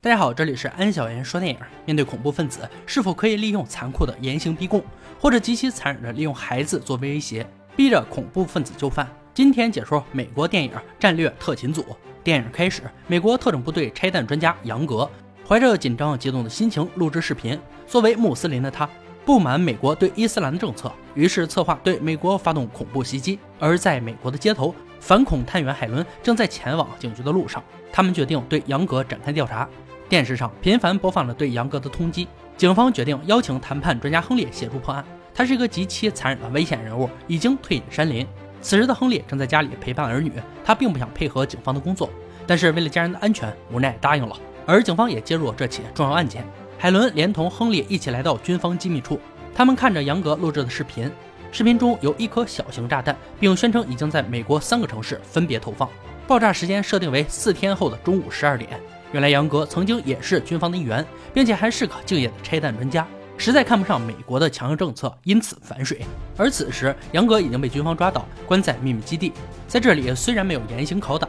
大家好，这里是安小言说电影。面对恐怖分子，是否可以利用残酷的严刑逼供，或者极其残忍的利用孩子作为威胁，逼着恐怖分子就范？今天解说美国电影《战略特勤组》。电影开始，美国特种部队拆弹专家杨格怀着紧张激动的心情录制视频。作为穆斯林的他，不满美国对伊斯兰的政策，于是策划对美国发动恐怖袭击。而在美国的街头，反恐探员海伦正在前往警局的路上，他们决定对杨格展开调查。电视上频繁播放了对杨格的通缉，警方决定邀请谈判专家亨利协助破案。他是一个极其残忍的危险人物，已经退隐山林。此时的亨利正在家里陪伴儿女，他并不想配合警方的工作，但是为了家人的安全，无奈答应了。而警方也介入了这起重要案件。海伦连同亨利一起来到军方机密处，他们看着杨格录制的视频，视频中有一颗小型炸弹，并宣称已经在美国三个城市分别投放，爆炸时间设定为四天后的中午十二点。原来杨格曾经也是军方的一员，并且还是个敬业的拆弹专家，实在看不上美国的强硬政策，因此反水。而此时杨格已经被军方抓到，关在秘密基地。在这里虽然没有严刑拷打，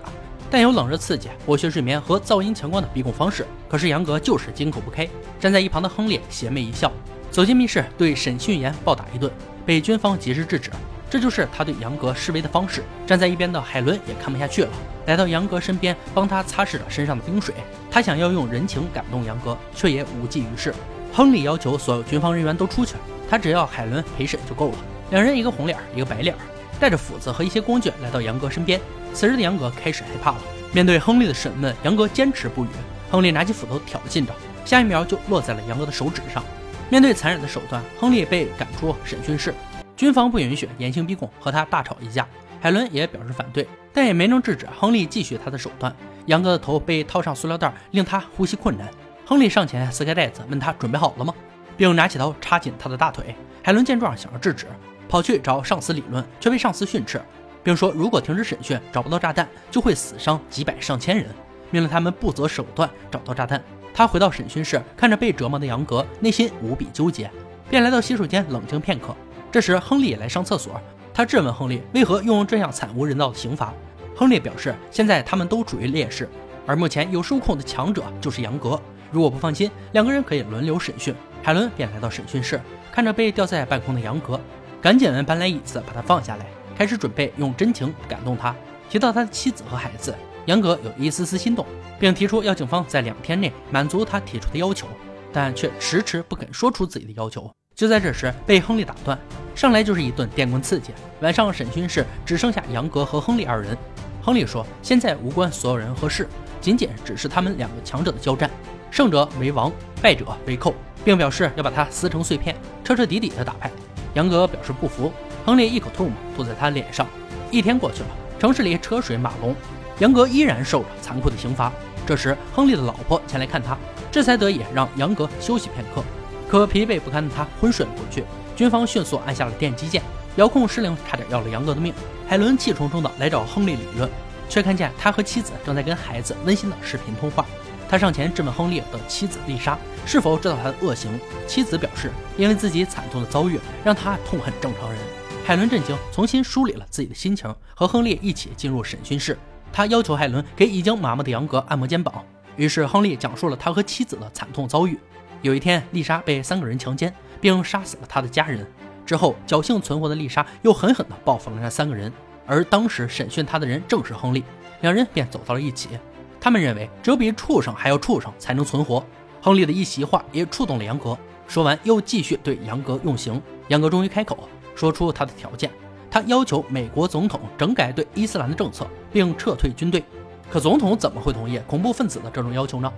但有冷热刺激、剥削睡眠和噪音强光的逼供方式。可是杨格就是金口不开。站在一旁的亨利邪魅一笑，走进密室，对审讯员暴打一顿，被军方及时制止。这就是他对杨格示威的方式。站在一边的海伦也看不下去了，来到杨格身边，帮他擦拭着身上的冰水。他想要用人情感动杨格，却也无济于事。亨利要求所有军方人员都出去，他只要海伦陪审就够了。两人一个红脸，一个白脸，带着斧子和一些工具来到杨格身边。此时的杨格开始害怕了。面对亨利的审问，杨格坚持不语。亨利拿起斧头挑衅着，下一秒就落在了杨格的手指上。面对残忍的手段，亨利被赶出审讯室。军方不允许严刑逼供，和他大吵一架。海伦也表示反对，但也没能制止亨利继续他的手段。杨格的头被套上塑料袋，令他呼吸困难。亨利上前撕开袋子，问他准备好了吗，并拿起刀插进他的大腿。海伦见状想要制止，跑去找上司理论，却被上司训斥，并说如果停止审讯找不到炸弹，就会死伤几百上千人，命令他们不择手段找到炸弹。他回到审讯室，看着被折磨的杨格，内心无比纠结，便来到洗手间冷静片刻。这时，亨利也来上厕所。他质问亨利为何用这样惨无人道的刑罚。亨利表示，现在他们都处于劣势，而目前有受控的强者就是杨格。如果不放心，两个人可以轮流审讯。海伦便来到审讯室，看着被吊在半空的杨格，赶紧搬来椅子把他放下来，开始准备用真情感动他。提到他的妻子和孩子，杨格有一丝丝心动，并提出要警方在两天内满足他提出的要求，但却迟迟不肯说出自己的要求。就在这时，被亨利打断，上来就是一顿电棍刺激。晚上审讯室只剩下杨格和亨利二人。亨利说：“现在无关所有人和事，仅仅只是他们两个强者的交战，胜者为王，败者为寇，并表示要把他撕成碎片，彻彻底底的打败。”杨格表示不服，亨利一口唾沫吐在他脸上。一天过去了，城市里车水马龙，杨格依然受着残酷的刑罚。这时，亨利的老婆前来看他，这才得以让杨格休息片刻。可疲惫不堪的他昏睡了过去。军方迅速按下了电击键，遥控失灵，差点要了杨格的命。海伦气冲冲的来找亨利理论，却看见他和妻子正在跟孩子温馨的视频通话。他上前质问亨利的妻子丽莎是否知道他的恶行。妻子表示，因为自己惨痛的遭遇，让他痛恨正常人。海伦震惊，重新梳理了自己的心情，和亨利一起进入审讯室。他要求海伦给已经麻木的杨格按摩肩膀。于是亨利讲述了他和妻子的惨痛遭遇。有一天，丽莎被三个人强奸，并杀死了她的家人。之后，侥幸存活的丽莎又狠狠地报复了那三个人。而当时审讯她的人正是亨利，两人便走到了一起。他们认为，只有比畜生还要畜生才能存活。亨利的一席话也触动了杨格。说完，又继续对杨格用刑。杨格终于开口，说出他的条件：他要求美国总统整改对伊斯兰的政策，并撤退军队。可总统怎么会同意恐怖分子的这种要求呢？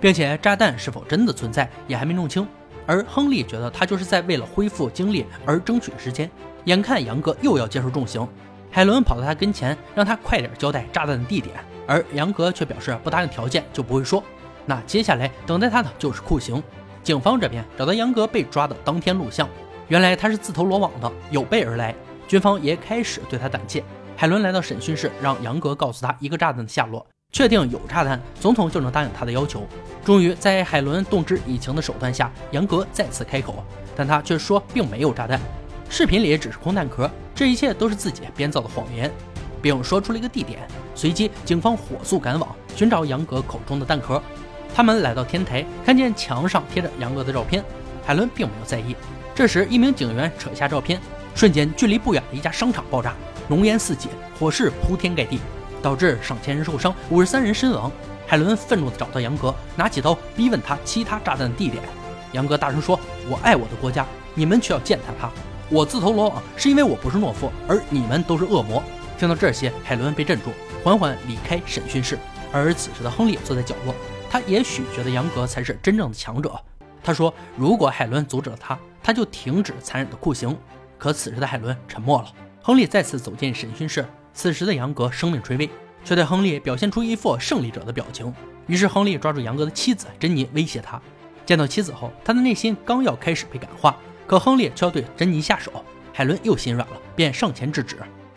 并且炸弹是否真的存在也还没弄清，而亨利觉得他就是在为了恢复精力而争取时间。眼看杨格又要接受重刑，海伦跑到他跟前，让他快点交代炸弹的地点，而杨格却表示不答应条件就不会说。那接下来等待他的就是酷刑。警方这边找到杨格被抓的当天录像，原来他是自投罗网的，有备而来。军方也开始对他胆怯。海伦来到审讯室，让杨格告诉他一个炸弹的下落。确定有炸弹，总统就能答应他的要求。终于，在海伦动之以情的手段下，杨格再次开口，但他却说并没有炸弹，视频里只是空弹壳，这一切都是自己编造的谎言，并说出了一个地点。随即，警方火速赶往寻找杨格口中的弹壳。他们来到天台，看见墙上贴着杨格的照片。海伦并没有在意。这时，一名警员扯下照片，瞬间，距离不远的一家商场爆炸，浓烟四起，火势铺天盖地，导致上千人受伤，五十三人身亡。海伦愤怒地找到杨格，拿起刀逼问他其他炸弹的地点。杨格大声说：“我爱我的国家，你们却要践踏它。我自投罗网是因为我不是懦夫，而你们都是恶魔。”听到这些，海伦被镇住，缓缓离开审讯室。而此时的亨利坐在角落，他也许觉得杨格才是真正的强者。他说：“如果海伦阻止了他，他就停止残忍的酷刑。”可此时的海伦沉默了。亨利再次走进审讯室，此时的杨格生命垂危，却对亨利表现出一副胜利者的表情。于是亨利抓住杨格的妻子珍妮，威胁他。见到妻子后，他的内心刚要开始被感化，可亨利却要对珍妮下手。海伦又心软了，便上前制止。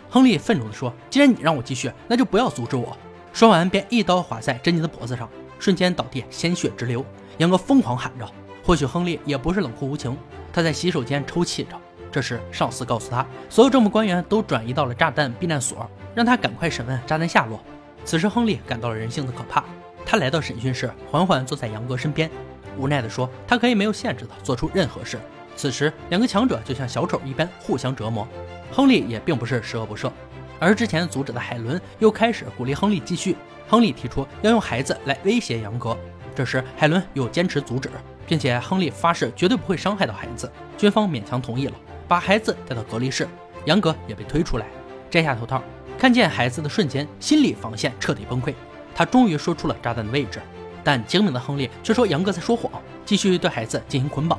亨利愤怒地说：“既然你让我继续，那就不要阻止我。”说完，便一刀划在珍妮的脖子上，瞬间倒地，鲜血直流。杨格疯狂喊着。或许亨利也不是冷酷无情，他在洗手间抽泣着。这时，上司告诉他，所有政府官员都转移到了炸弹避难所，让他赶快审问炸弹下落。此时，亨利感到了人性的可怕。他来到审讯室，缓缓坐在杨格身边，无奈地说：“他可以没有限制地做出任何事。”此时，两个强者就像小丑一般互相折磨。亨利也并不是十恶不赦，而之前阻止的海伦又开始鼓励亨利继续。亨利提出要用孩子来威胁杨格，这时海伦又坚持阻止。并且亨利发誓绝对不会伤害到孩子，军方勉强同意了，把孩子带到隔离室，杨格也被推出来，摘下头套，看见孩子的瞬间，心理防线彻底崩溃，他终于说出了炸弹的位置，但精明的亨利却说杨格在说谎，继续对孩子进行捆绑，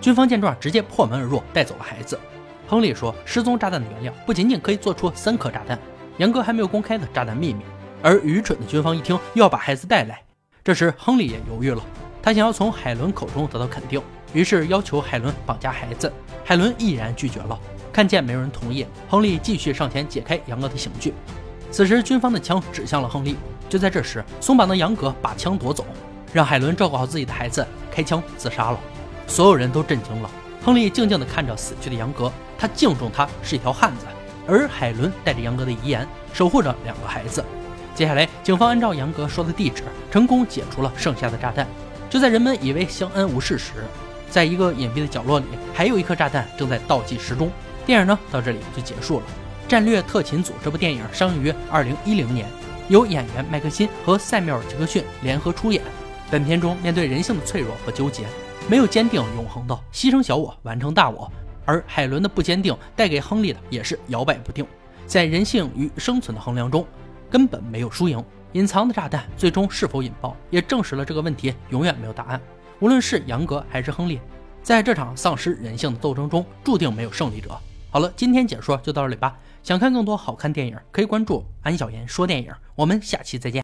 军方见状直接破门而入，带走了孩子。亨利说，失踪炸弹的原料不仅仅可以做出三颗炸弹，杨格还没有公开的炸弹秘密，而愚蠢的军方一听又要把孩子带来，这时亨利也犹豫了。他想要从海伦口中得到肯定，于是要求海伦绑架孩子。海伦毅然拒绝了。看见没有人同意，亨利继续上前解开杨格的刑具。此时，军方的枪指向了亨利。就在这时，松绑的杨格把枪夺走，让海伦照顾好自己的孩子，开枪自杀了。所有人都震惊了。亨利静静地看着死去的杨格，他敬重他是一条汉子。而海伦带着杨格的遗言，守护着两个孩子。接下来，警方按照杨格说的地址，成功解除了剩下的炸弹。就在人们以为相安无事时，在一个隐蔽的角落里，还有一颗炸弹正在倒计时中。电影呢，到这里就结束了。《战略特勤组》这部电影上映于二零一零年，由演员麦克辛和塞缪尔·杰克逊联合出演。本片中，面对人性的脆弱和纠结，没有坚定永恒的牺牲小我完成大我，而海伦的不坚定带给亨利的也是摇摆不定。在人性与生存的衡量中，根本没有输赢。隐藏的炸弹最终是否引爆，也证实了这个问题永远没有答案。无论是杨格还是亨利，在这场丧失人性的斗争中，注定没有胜利者。好了，今天解说就到这里吧。想看更多好看电影，可以关注安小言说电影。我们下期再见。